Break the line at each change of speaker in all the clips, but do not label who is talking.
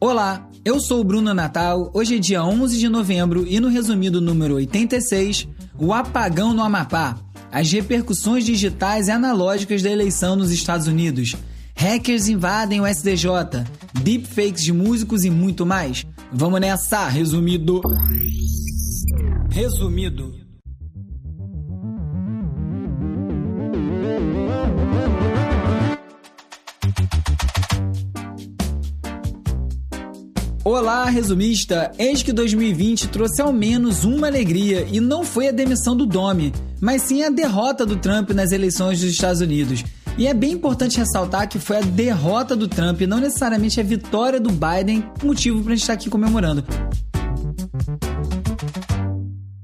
Olá, eu sou o Bruno Natal. Hoje é dia 11 de novembro e no resumido número 86, o apagão no Amapá, as repercussões digitais e analógicas da eleição nos Estados Unidos. Hackers invadem o SDJ, deepfakes de músicos e muito mais. Vamos nessa, resumido. Resumido. Olá, resumista! Eis que 2020 trouxe ao menos uma alegria e não foi a demissão do Domi, mas sim a derrota do Trump nas eleições dos Estados Unidos. E é bem importante ressaltar que foi a derrota do Trump, não necessariamente a vitória do Biden, motivo para a gente estar aqui comemorando.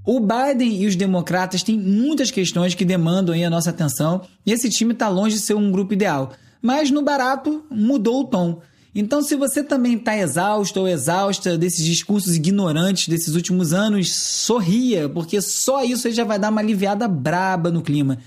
O Biden e os democratas têm muitas questões que demandam a nossa atenção e esse time está longe de ser um grupo ideal. Mas no barato mudou o tom. Então, se você também está exausto ou exausta desses discursos ignorantes desses últimos anos, sorria, porque só isso já vai dar uma aliviada braba no clima.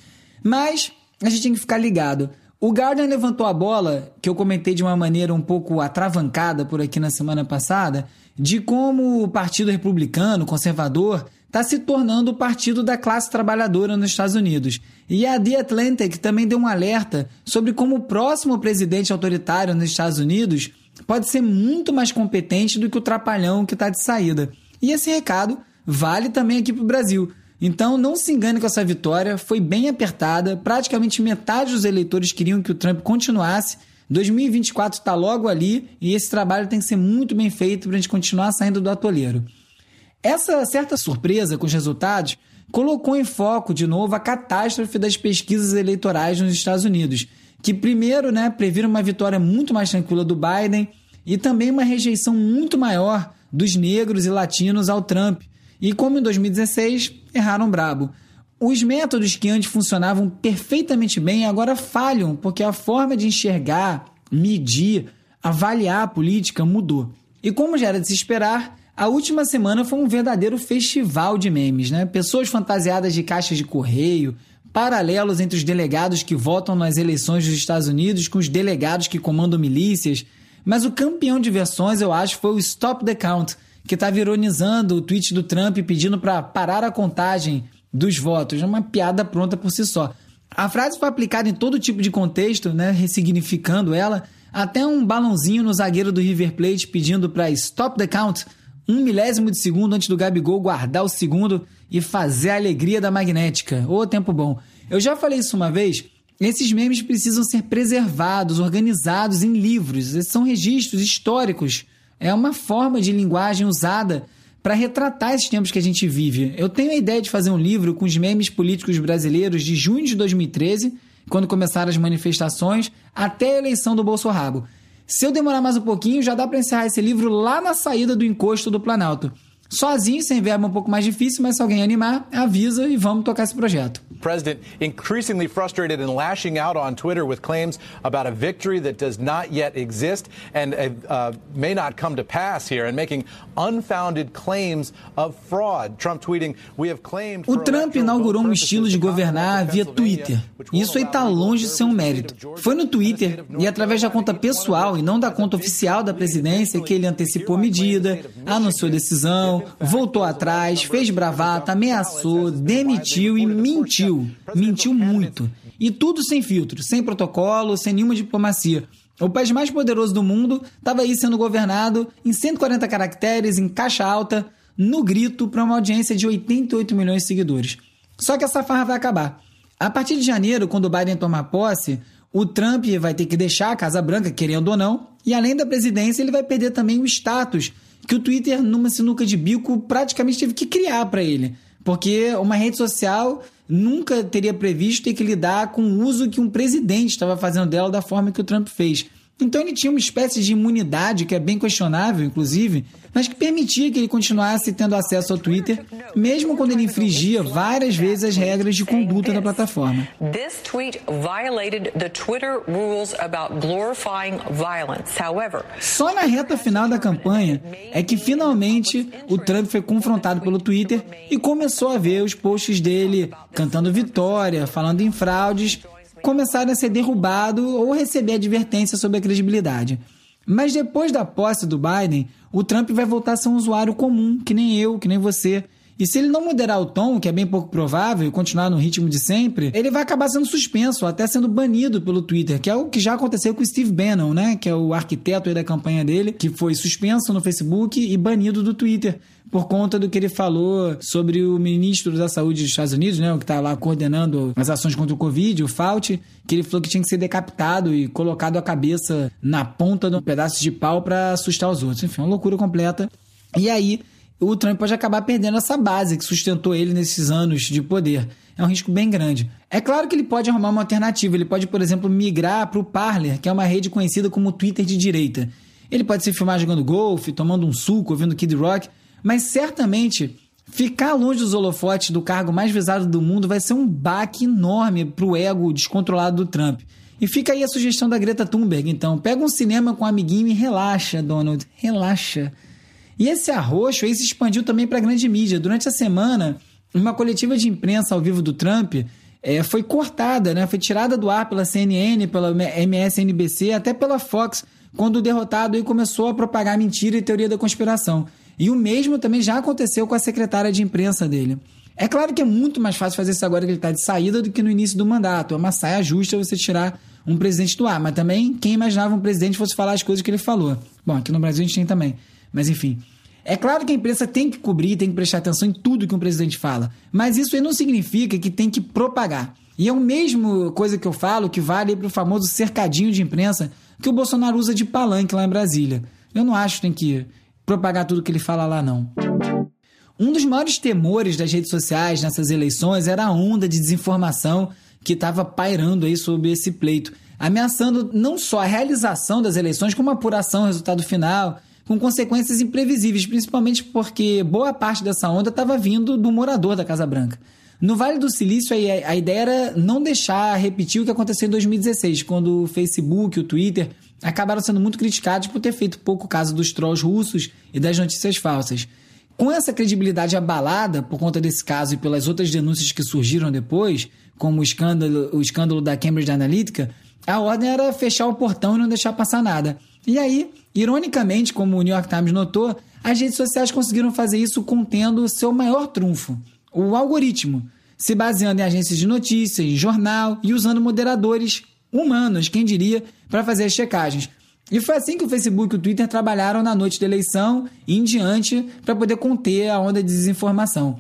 Mas a gente tem que ficar ligado. O Gardner levantou a bola, que eu comentei de uma maneira um pouco atravancada por aqui na semana passada, de como o Partido Republicano, conservador, está se tornando o partido da classe trabalhadora nos Estados Unidos. E a The Atlantic também deu um alerta sobre como o próximo presidente autoritário nos Estados Unidos pode ser muito mais competente do que o trapalhão que está de saída. E esse recado vale também aqui para o Brasil. Então não se engane com essa vitória, foi bem apertada, praticamente metade dos eleitores queriam que o Trump continuasse. 2024 está logo ali e esse trabalho tem que ser muito bem feito para a gente continuar saindo do atoleiro. Essa certa surpresa com os resultados colocou em foco de novo a catástrofe das pesquisas eleitorais nos Estados Unidos, que primeiro né, previram uma vitória muito mais tranquila do Biden e também uma rejeição muito maior dos negros e latinos ao Trump. E como em 2016, erraram brabo. Os métodos que antes funcionavam perfeitamente bem agora falham, porque a forma de enxergar, medir, avaliar a política mudou. E como já era de se esperar, a última semana foi um verdadeiro festival de memes, né? Pessoas fantasiadas de caixas de correio, paralelos entre os delegados que votam nas eleições dos Estados Unidos com os delegados que comandam milícias. Mas o campeão de versões, eu acho, foi o Stop the Count, que estava ironizando o tweet do Trump pedindo para parar a contagem dos votos. É uma piada pronta por si só. A frase foi aplicada em todo tipo de contexto, né, ressignificando ela, até um balãozinho no zagueiro do River Plate pedindo para stop the count um milésimo de segundo antes do Gabigol guardar o segundo e fazer a alegria da magnética. Ô, tempo bom. Eu já falei isso uma vez. Esses memes precisam ser preservados, organizados em livros. São registros históricos. É uma forma de linguagem usada para retratar esses tempos que a gente vive. Eu tenho a ideia de fazer um livro com os memes políticos brasileiros de junho de 2013, quando começaram as manifestações, até a eleição do Bolsonaro. Se eu demorar mais um pouquinho, já dá para encerrar esse livro lá na saída do encosto do Planalto. Sozinho, sem verbo, é um pouco mais difícil, mas se alguém animar, avisa e vamos tocar esse projeto.
President increasingly frustrated and lashing out on Twitter with claims about a victory that does not yet exist and uh, uh, may not come to pass here and making unfounded claims of fraud. Trump tweeting, "We have claimed
O Trump inaugurou um estilo de governar via Twitter. Isso aí está longe de ser um mérito. Foi no Twitter e através da conta pessoal e não da conta oficial da presidência que ele antecipou medida, anunciou decisão, voltou atrás, fez bravata, ameaçou, demitiu e mentiu. Mentiu muito. E tudo sem filtro, sem protocolo, sem nenhuma diplomacia. O país mais poderoso do mundo estava aí sendo governado em 140 caracteres, em caixa alta, no grito, para uma audiência de 88 milhões de seguidores. Só que essa farra vai acabar. A partir de janeiro, quando o Biden tomar posse, o Trump vai ter que deixar a Casa Branca, querendo ou não, e além da presidência, ele vai perder também o status que o Twitter, numa sinuca de bico, praticamente teve que criar para ele. Porque uma rede social nunca teria previsto ter que lidar com o uso que um presidente estava fazendo dela da forma que o Trump fez. Então ele tinha uma espécie de imunidade, que é bem questionável, inclusive, mas que permitia que ele continuasse tendo acesso ao Twitter, mesmo quando ele infringia várias vezes as regras de conduta da plataforma. This tweet violated the Twitter rules about glorifying violence. However, só na reta final da campanha é que finalmente o Trump foi confrontado pelo Twitter e começou a ver os posts dele cantando vitória, falando em fraudes começarem a ser derrubados ou receber advertência sobre a credibilidade. Mas depois da posse do Biden, o Trump vai voltar a ser um usuário comum, que nem eu, que nem você. E se ele não moderar o tom, que é bem pouco provável, e continuar no ritmo de sempre, ele vai acabar sendo suspenso, até sendo banido pelo Twitter, que é o que já aconteceu com o Steve Bannon, né? Que é o arquiteto da campanha dele, que foi suspenso no Facebook e banido do Twitter por conta do que ele falou sobre o ministro da Saúde dos Estados Unidos, né, o que está lá coordenando as ações contra o Covid, o Fauci, que ele falou que tinha que ser decapitado e colocado a cabeça na ponta de um pedaço de pau para assustar os outros. Enfim, uma loucura completa. E aí, o Trump pode acabar perdendo essa base que sustentou ele nesses anos de poder. É um risco bem grande. É claro que ele pode arrumar uma alternativa. Ele pode, por exemplo, migrar para o Parler, que é uma rede conhecida como Twitter de direita. Ele pode se filmar jogando golfe, tomando um suco, ouvindo Kid Rock, mas certamente ficar longe dos holofotes do cargo mais visado do mundo vai ser um baque enorme para o ego descontrolado do Trump. E fica aí a sugestão da Greta Thunberg, então. Pega um cinema com um amiguinho e relaxa, Donald. Relaxa. E esse arroxo aí se expandiu também para a grande mídia. Durante a semana, uma coletiva de imprensa ao vivo do Trump é, foi cortada, né? foi tirada do ar pela CNN, pela MSNBC, até pela Fox, quando o derrotado aí começou a propagar mentira e teoria da conspiração. E o mesmo também já aconteceu com a secretária de imprensa dele. É claro que é muito mais fácil fazer isso agora que ele está de saída do que no início do mandato. É uma saia justa você tirar um presidente do ar. Mas também, quem imaginava um presidente fosse falar as coisas que ele falou? Bom, aqui no Brasil a gente tem também. Mas enfim. É claro que a imprensa tem que cobrir, tem que prestar atenção em tudo que um presidente fala, mas isso não significa que tem que propagar. E é a mesma coisa que eu falo que vale para o famoso cercadinho de imprensa que o Bolsonaro usa de palanque lá em Brasília. Eu não acho que tem que propagar tudo que ele fala lá, não. Um dos maiores temores das redes sociais nessas eleições era a onda de desinformação que estava pairando aí sobre esse pleito, ameaçando não só a realização das eleições, como a apuração, o resultado final com consequências imprevisíveis, principalmente porque boa parte dessa onda estava vindo do morador da Casa Branca. No Vale do Silício, a ideia era não deixar repetir o que aconteceu em 2016, quando o Facebook, o Twitter acabaram sendo muito criticados por ter feito pouco caso dos trolls russos e das notícias falsas. Com essa credibilidade abalada por conta desse caso e pelas outras denúncias que surgiram depois, como o escândalo, o escândalo da Cambridge Analytica, a ordem era fechar o portão e não deixar passar nada. E aí, ironicamente, como o New York Times notou, as redes sociais conseguiram fazer isso contendo seu maior trunfo, o algoritmo, se baseando em agências de notícias, em jornal e usando moderadores humanos, quem diria, para fazer as checagens. E foi assim que o Facebook e o Twitter trabalharam na noite da eleição e em diante para poder conter a onda de desinformação.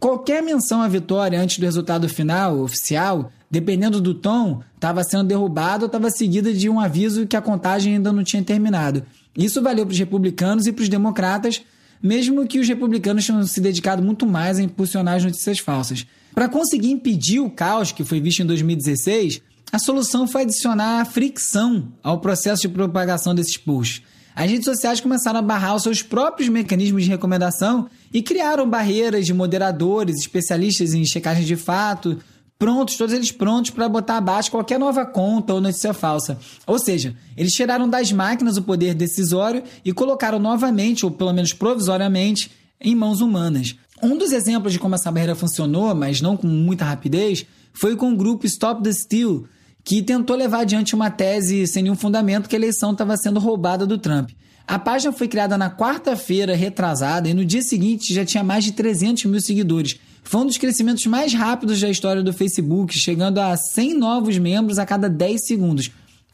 Qualquer menção à vitória antes do resultado final oficial dependendo do tom, estava sendo derrubado ou estava seguida de um aviso que a contagem ainda não tinha terminado. Isso valeu para os republicanos e para os democratas, mesmo que os republicanos tenham se dedicado muito mais a impulsionar as notícias falsas. Para conseguir impedir o caos que foi visto em 2016, a solução foi adicionar fricção ao processo de propagação desses posts. As redes sociais começaram a barrar os seus próprios mecanismos de recomendação e criaram barreiras de moderadores, especialistas em checagem de fato, prontos, todos eles prontos para botar abaixo qualquer nova conta ou notícia falsa. Ou seja, eles tiraram das máquinas o poder decisório e colocaram novamente, ou pelo menos provisoriamente, em mãos humanas. Um dos exemplos de como essa barreira funcionou, mas não com muita rapidez, foi com o grupo Stop the Steal, que tentou levar adiante uma tese sem nenhum fundamento que a eleição estava sendo roubada do Trump. A página foi criada na quarta-feira retrasada e no dia seguinte já tinha mais de 300 mil seguidores. Foi um dos crescimentos mais rápidos da história do Facebook, chegando a 100 novos membros a cada 10 segundos.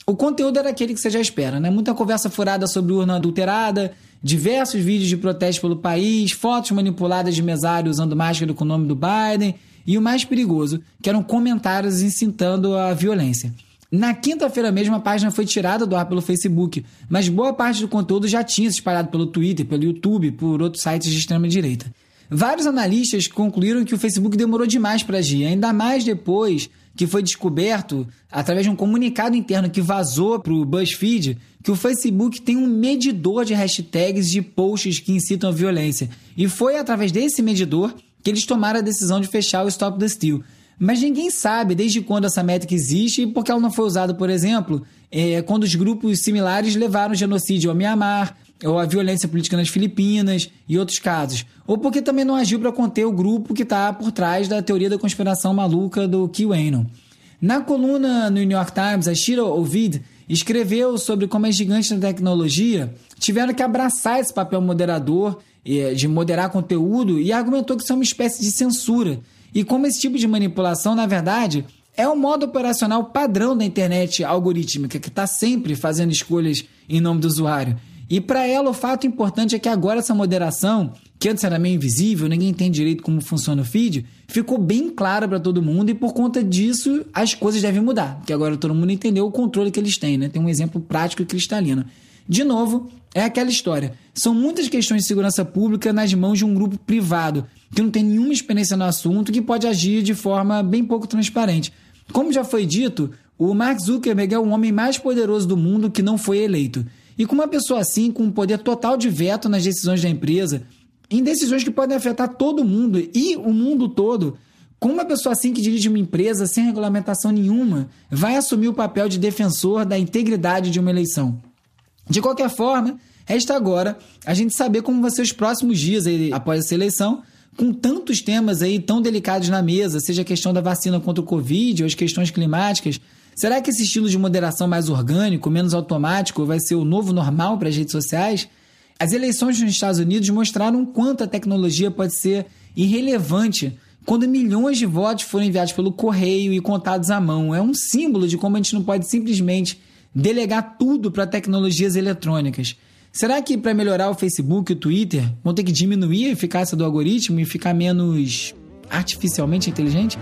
O conteúdo era aquele que você já espera, né? Muita conversa furada sobre urna adulterada, diversos vídeos de protesto pelo país, fotos manipuladas de mesário usando máscara com o nome do Biden e o mais perigoso, que eram comentários incitando a violência. Na quinta-feira mesmo, a página foi tirada do ar pelo Facebook, mas boa parte do conteúdo já tinha se espalhado pelo Twitter, pelo YouTube, por outros sites de extrema-direita. Vários analistas concluíram que o Facebook demorou demais para agir, ainda mais depois que foi descoberto, através de um comunicado interno que vazou para o BuzzFeed, que o Facebook tem um medidor de hashtags de posts que incitam a violência. E foi através desse medidor que eles tomaram a decisão de fechar o Stop the Steal. Mas ninguém sabe desde quando essa métrica existe e por que ela não foi usada, por exemplo, é, quando os grupos similares levaram o genocídio ao Mianmar, ou a violência política nas Filipinas e outros casos. Ou porque também não agiu para conter o grupo que está por trás da teoria da conspiração maluca do QAnon. Na coluna no New York Times, a Shira Ovid escreveu sobre como as gigantes da tecnologia tiveram que abraçar esse papel moderador, de moderar conteúdo, e argumentou que isso é uma espécie de censura. E como esse tipo de manipulação, na verdade, é o modo operacional padrão da internet algorítmica, que está sempre fazendo escolhas em nome do usuário. E para ela, o fato importante é que agora essa moderação, que antes era meio invisível, ninguém entende direito como funciona o feed, ficou bem clara para todo mundo e por conta disso as coisas devem mudar, porque agora todo mundo entendeu o controle que eles têm, né? Tem um exemplo prático e cristalino. De novo, é aquela história. São muitas questões de segurança pública nas mãos de um grupo privado, que não tem nenhuma experiência no assunto, que pode agir de forma bem pouco transparente. Como já foi dito, o Mark Zuckerberg é o homem mais poderoso do mundo que não foi eleito. E com uma pessoa assim, com um poder total de veto nas decisões da empresa, em decisões que podem afetar todo mundo e o mundo todo, com uma pessoa assim que dirige uma empresa sem regulamentação nenhuma, vai assumir o papel de defensor da integridade de uma eleição. De qualquer forma, resta agora a gente saber como vão ser os próximos dias aí, após essa eleição, com tantos temas aí tão delicados na mesa, seja a questão da vacina contra o Covid ou as questões climáticas, Será que esse estilo de moderação mais orgânico, menos automático, vai ser o novo normal para as redes sociais? As eleições nos Estados Unidos mostraram quanto a tecnologia pode ser irrelevante quando milhões de votos foram enviados pelo correio e contados à mão. É um símbolo de como a gente não pode simplesmente delegar tudo para tecnologias eletrônicas. Será que para melhorar o Facebook e o Twitter vão ter que diminuir a eficácia do algoritmo e ficar menos artificialmente inteligente?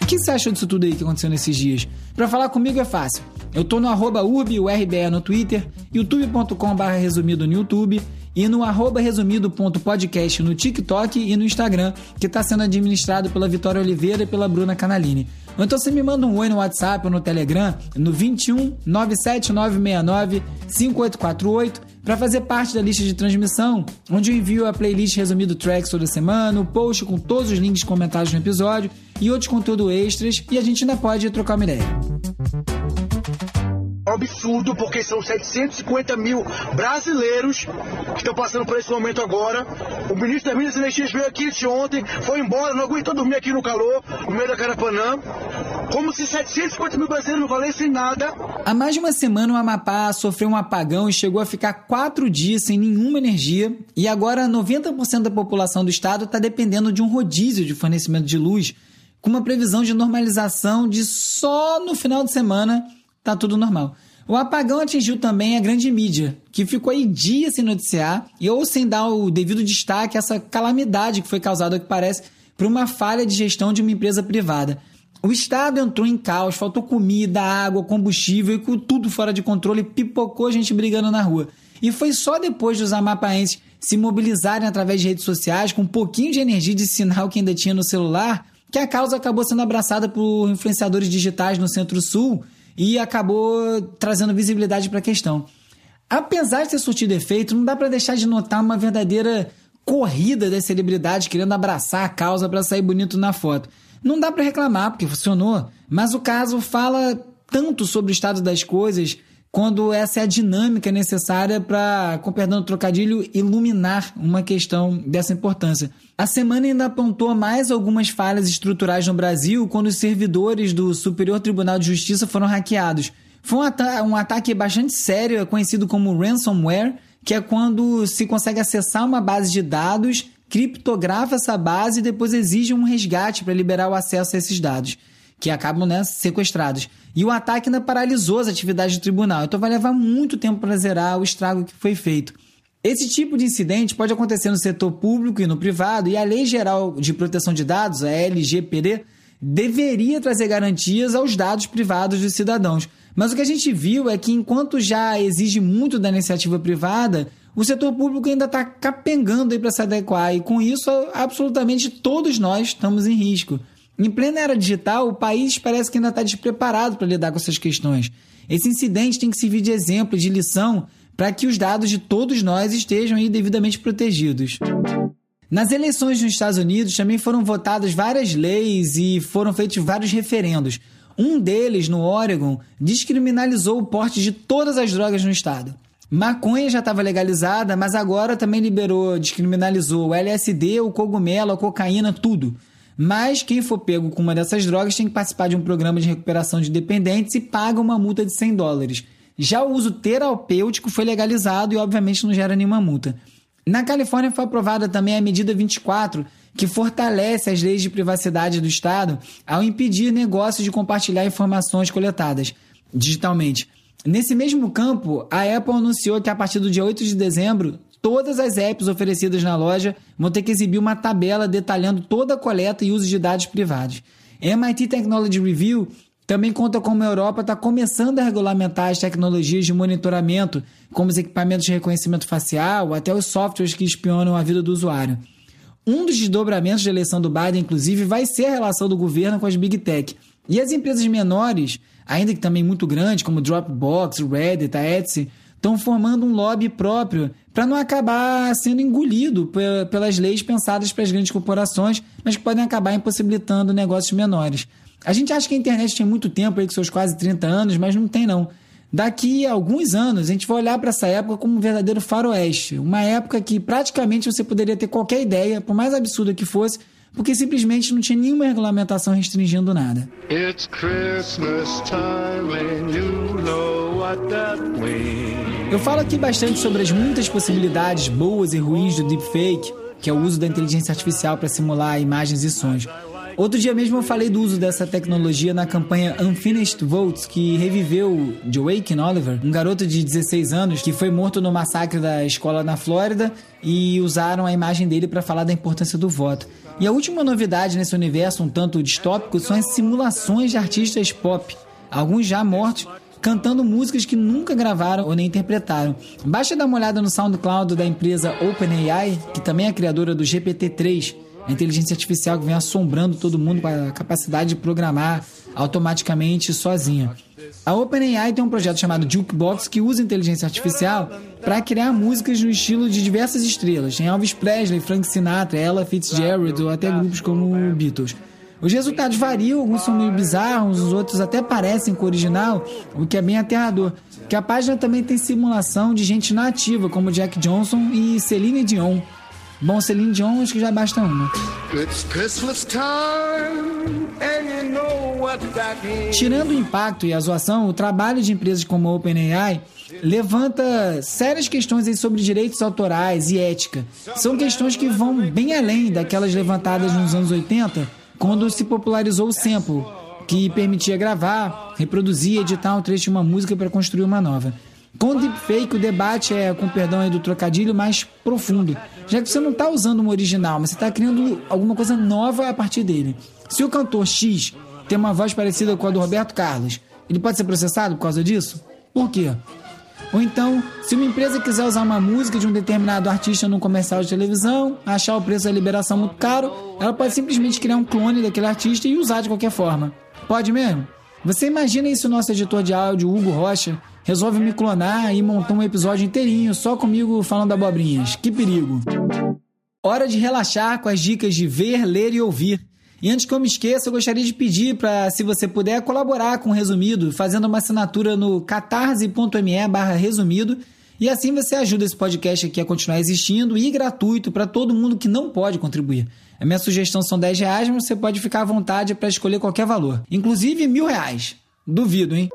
O que você achou disso tudo aí que aconteceu nesses dias? Para falar comigo é fácil. Eu tô no arroba UrbURBE no Twitter, youtube.com.br resumido no YouTube e no arroba resumido.podcast no TikTok e no Instagram, que está sendo administrado pela Vitória Oliveira e pela Bruna Canalini. Ou então você me manda um oi no WhatsApp ou no Telegram no 21 97969 5848 para fazer parte da lista de transmissão, onde eu envio a playlist resumido tracks toda semana, o post com todos os links comentados no episódio e outros conteúdo extras, e a gente ainda pode trocar uma ideia
absurdo, porque são 750 mil brasileiros que estão passando por esse momento agora. O ministro das Minas e Energias veio aqui ontem, foi embora, não aguentou dormir aqui no calor, no meio da Carapanã. Como se 750 mil brasileiros não valessem nada.
Há mais de uma semana o Amapá sofreu um apagão e chegou a ficar quatro dias sem nenhuma energia. E agora 90% da população do estado está dependendo de um rodízio de fornecimento de luz, com uma previsão de normalização de só no final de semana tá tudo normal. O apagão atingiu também a grande mídia, que ficou aí dias sem noticiar e ou sem dar o devido destaque a essa calamidade que foi causada, que parece, por uma falha de gestão de uma empresa privada. O Estado entrou em caos, faltou comida, água, combustível e com tudo fora de controle, pipocou gente brigando na rua. E foi só depois dos amapaenses se mobilizarem através de redes sociais, com um pouquinho de energia de sinal que ainda tinha no celular, que a causa acabou sendo abraçada por influenciadores digitais no Centro-Sul e acabou trazendo visibilidade para a questão. Apesar de ter surtido efeito, não dá para deixar de notar uma verdadeira corrida das celebridades querendo abraçar a causa para sair bonito na foto. Não dá para reclamar, porque funcionou, mas o caso fala tanto sobre o estado das coisas quando essa é a dinâmica necessária para, com perdão do trocadilho, iluminar uma questão dessa importância. A semana ainda apontou mais algumas falhas estruturais no Brasil quando os servidores do Superior Tribunal de Justiça foram hackeados. Foi um, um ataque bastante sério, conhecido como ransomware, que é quando se consegue acessar uma base de dados, criptografa essa base e depois exige um resgate para liberar o acesso a esses dados que acabam né, sequestrados. E o ataque ainda paralisou as atividades do tribunal, então vai levar muito tempo para zerar o estrago que foi feito. Esse tipo de incidente pode acontecer no setor público e no privado, e a Lei Geral de Proteção de Dados, a LGPD, deveria trazer garantias aos dados privados dos cidadãos. Mas o que a gente viu é que, enquanto já exige muito da iniciativa privada, o setor público ainda está capengando para se adequar, e com isso, absolutamente todos nós estamos em risco. Em plena era digital, o país parece que ainda está despreparado para lidar com essas questões. Esse incidente tem que servir de exemplo, de lição, para que os dados de todos nós estejam devidamente protegidos. Nas eleições nos Estados Unidos também foram votadas várias leis e foram feitos vários referendos. Um deles, no Oregon, descriminalizou o porte de todas as drogas no estado. Maconha já estava legalizada, mas agora também liberou, descriminalizou o LSD, o cogumelo, a cocaína, tudo. Mas quem for pego com uma dessas drogas tem que participar de um programa de recuperação de dependentes e paga uma multa de 100 dólares. Já o uso terapêutico foi legalizado e, obviamente, não gera nenhuma multa. Na Califórnia foi aprovada também a medida 24, que fortalece as leis de privacidade do Estado ao impedir negócios de compartilhar informações coletadas digitalmente. Nesse mesmo campo, a Apple anunciou que a partir do dia 8 de dezembro, todas as apps oferecidas na loja vão ter que exibir uma tabela detalhando toda a coleta e uso de dados privados. MIT Technology Review também conta como a Europa está começando a regulamentar as tecnologias de monitoramento, como os equipamentos de reconhecimento facial, até os softwares que espionam a vida do usuário. Um dos desdobramentos da eleição do Biden, inclusive, vai ser a relação do governo com as Big Tech. E as empresas menores, ainda que também muito grandes, como Dropbox, Reddit, a Etsy, estão formando um lobby próprio para não acabar sendo engolido pelas leis pensadas para as grandes corporações, mas que podem acabar impossibilitando negócios menores. A gente acha que a internet tem muito tempo aí, com seus quase 30 anos, mas não tem não. Daqui a alguns anos, a gente vai olhar para essa época como um verdadeiro faroeste. Uma época que praticamente você poderia ter qualquer ideia, por mais absurda que fosse, porque simplesmente não tinha nenhuma regulamentação restringindo nada. Eu falo aqui bastante sobre as muitas possibilidades boas e ruins do deepfake, que é o uso da inteligência artificial para simular imagens e sons. Outro dia mesmo eu falei do uso dessa tecnologia na campanha Unfinished Votes, que reviveu Joaquin Oliver, um garoto de 16 anos que foi morto no massacre da escola na Flórida e usaram a imagem dele para falar da importância do voto. E a última novidade nesse universo um tanto distópico são as simulações de artistas pop, alguns já mortos, cantando músicas que nunca gravaram ou nem interpretaram. Basta dar uma olhada no SoundCloud da empresa OpenAI, que também é criadora do GPT-3, a inteligência artificial que vem assombrando todo mundo com a capacidade de programar automaticamente sozinha. A OpenAI tem um projeto chamado Jukebox que usa inteligência artificial para criar músicas no estilo de diversas estrelas. Tem Elvis Presley, Frank Sinatra, Ella Fitzgerald ou até grupos como Beatles. Os resultados variam, alguns são meio bizarros, os outros até parecem com o original, o que é bem aterrador. Que a página também tem simulação de gente nativa, como Jack Johnson e Celine Dion. Bom, Celine Dion, acho que já basta uma. Tirando o impacto e a zoação, o trabalho de empresas como a OpenAI levanta sérias questões sobre direitos autorais e ética. São questões que vão bem além daquelas levantadas nos anos 80, quando se popularizou o sample, que permitia gravar, reproduzir editar um trecho de uma música para construir uma nova. Com o deepfake, o debate é, com perdão aí do trocadilho, mais profundo. Já que você não está usando um original, mas você está criando alguma coisa nova a partir dele. Se o cantor X tem uma voz parecida com a do Roberto Carlos, ele pode ser processado por causa disso? Por quê? Ou então, se uma empresa quiser usar uma música de um determinado artista num comercial de televisão, achar o preço da liberação muito caro, ela pode simplesmente criar um clone daquele artista e usar de qualquer forma. Pode mesmo? Você imagina isso nosso editor de áudio, Hugo Rocha, resolve me clonar e montar um episódio inteirinho só comigo falando abobrinhas. Que perigo. Hora de relaxar com as dicas de ver, ler e ouvir. E antes que eu me esqueça, eu gostaria de pedir para, se você puder, colaborar com o Resumido, fazendo uma assinatura no catarse.me barra resumido. E assim você ajuda esse podcast aqui a continuar existindo e gratuito para todo mundo que não pode contribuir. A minha sugestão são 10 reais, mas você pode ficar à vontade para escolher qualquer valor. Inclusive mil reais. Duvido, hein?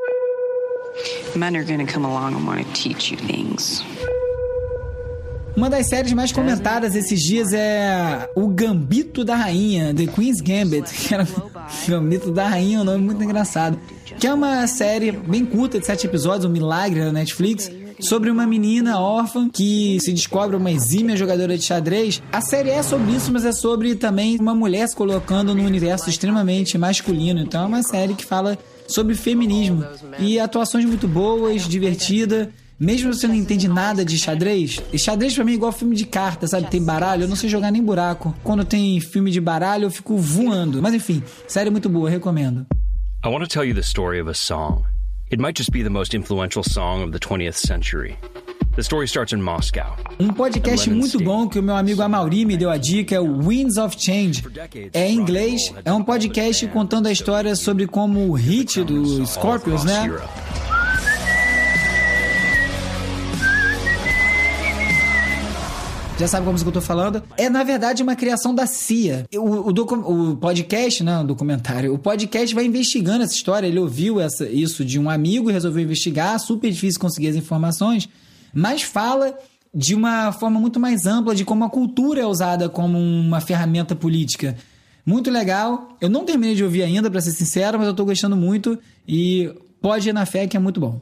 Men are gonna come along and want to teach you things. Uma das séries mais comentadas esses dias é o Gambito da Rainha, The Queen's Gambit, que era Gambito da Rainha, um nome muito engraçado. Que é uma série bem curta de sete episódios, um milagre da Netflix, sobre uma menina órfã que se descobre uma exímia jogadora de xadrez. A série é sobre isso, mas é sobre também uma mulher se colocando num universo extremamente masculino. Então é uma série que fala sobre feminismo. E atuações muito boas, divertida. Mesmo você não entende nada de xadrez, e xadrez pra mim é igual filme de carta, sabe? Tem baralho, eu não sei jogar nem buraco. Quando tem filme de baralho, eu fico voando. Mas enfim, série muito boa, recomendo. I want to tell you the story of a song. It might just be the most influential song of the 20th century. The story starts in Moscow. Um podcast muito bom que o meu amigo Amauri me deu a dica é o Winds of Change. É em inglês, é um podcast contando a história sobre como o hit do Scorpions, né? Já sabe qual música eu tô falando. É, na verdade, uma criação da CIA. O, o, o podcast, não, documentário, o podcast vai investigando essa história. Ele ouviu essa, isso de um amigo e resolveu investigar. Super difícil conseguir as informações, mas fala de uma forma muito mais ampla de como a cultura é usada como uma ferramenta política. Muito legal. Eu não terminei de ouvir ainda, para ser sincero, mas eu tô gostando muito e pode ir na fé que é muito bom.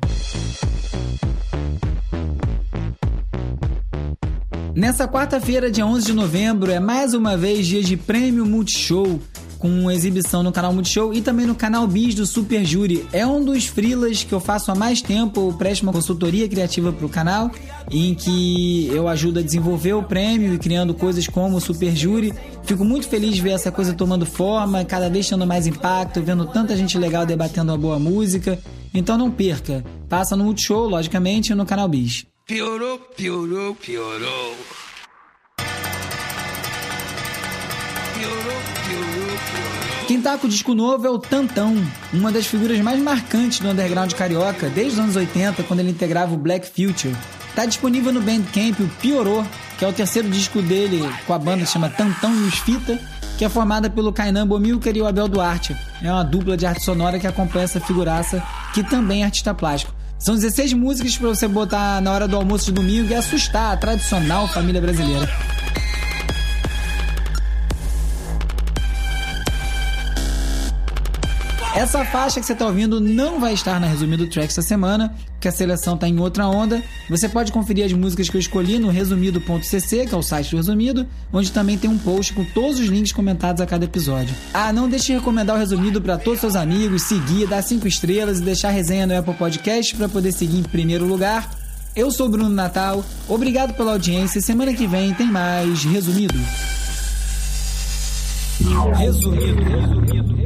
Nessa quarta-feira, dia 11 de novembro, é mais uma vez dia de prêmio Multishow com exibição no canal Multishow e também no canal Bis do Super Júri. É um dos freelas que eu faço há mais tempo, eu presto uma consultoria criativa para o canal, em que eu ajudo a desenvolver o prêmio e criando coisas como o Super Júri. Fico muito feliz de ver essa coisa tomando forma, cada vez tendo mais impacto, vendo tanta gente legal debatendo uma boa música. Então não perca, passa no Multishow, logicamente, e no canal Bis. Piorou, piorou, piorou. Quem tá com o disco novo é o Tantão, uma das figuras mais marcantes do underground carioca desde os anos 80, quando ele integrava o Black Future. Tá disponível no Bandcamp o Piorou, que é o terceiro disco dele com a banda que chama Tantão e os Fita, que é formada pelo Kainan Bomilcar e o Abel Duarte. É uma dupla de arte sonora que acompanha essa figuraça, que também é artista plástico. São 16 músicas para você botar na hora do almoço de domingo e assustar a tradicional família brasileira. Essa faixa que você está ouvindo não vai estar na resumido track essa semana, porque a seleção está em outra onda. Você pode conferir as músicas que eu escolhi no resumido.cc, que é o site do Resumido, onde também tem um post com todos os links comentados a cada episódio. Ah, não deixe de recomendar o Resumido para todos seus amigos, seguir, dar cinco estrelas e deixar resenha no Apple Podcast para poder seguir em primeiro lugar. Eu sou Bruno Natal, obrigado pela audiência. Semana que vem tem mais Resumido. Resumido. Resumido.